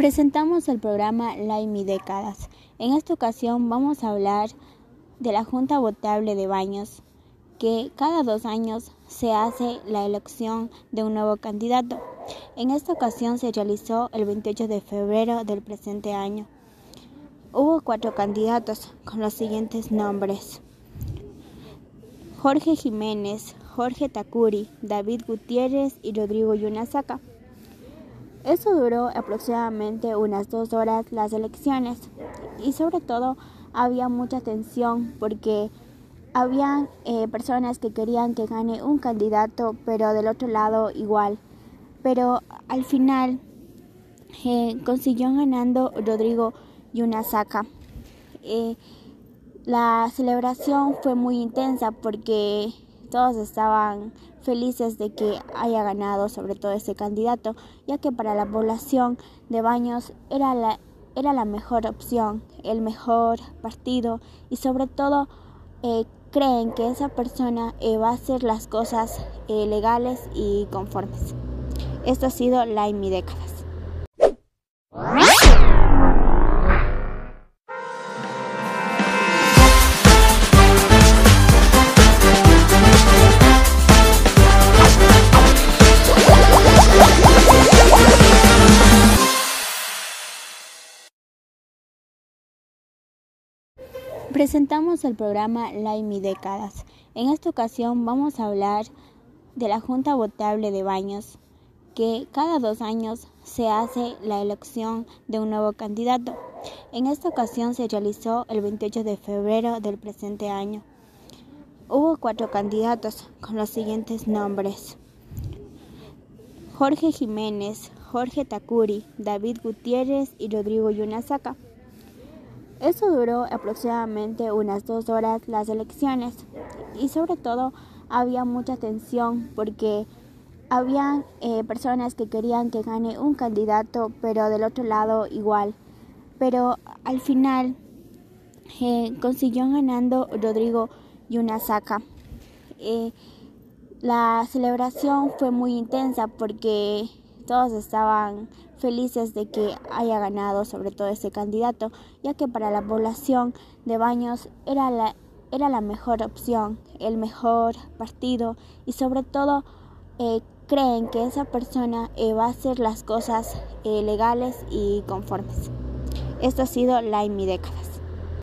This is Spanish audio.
Presentamos el programa La Mi Décadas. En esta ocasión vamos a hablar de la Junta Votable de Baños, que cada dos años se hace la elección de un nuevo candidato. En esta ocasión se realizó el 28 de febrero del presente año. Hubo cuatro candidatos con los siguientes nombres. Jorge Jiménez, Jorge Takuri, David Gutiérrez y Rodrigo Yunasaka. Eso duró aproximadamente unas dos horas las elecciones y sobre todo había mucha tensión porque había eh, personas que querían que gane un candidato pero del otro lado igual. Pero al final eh, consiguió ganando Rodrigo Yunasaka. Eh, la celebración fue muy intensa porque todos estaban felices de que haya ganado sobre todo este candidato, ya que para la población de Baños era la, era la mejor opción, el mejor partido y sobre todo eh, creen que esa persona eh, va a hacer las cosas eh, legales y conformes. Esto ha sido la en mi décadas. Presentamos el programa La Mi Décadas. En esta ocasión vamos a hablar de la Junta Votable de Baños, que cada dos años se hace la elección de un nuevo candidato. En esta ocasión se realizó el 28 de febrero del presente año. Hubo cuatro candidatos con los siguientes nombres. Jorge Jiménez, Jorge Takuri, David Gutiérrez y Rodrigo Yunasaka. Eso duró aproximadamente unas dos horas las elecciones y sobre todo había mucha tensión porque había eh, personas que querían que gane un candidato pero del otro lado igual. Pero al final eh, consiguió ganando Rodrigo Yunasaka. Eh, la celebración fue muy intensa porque todos estaban felices de que haya ganado sobre todo este candidato, ya que para la población de Baños era la, era la mejor opción, el mejor partido y sobre todo eh, creen que esa persona eh, va a hacer las cosas eh, legales y conformes. Esto ha sido la en mi décadas.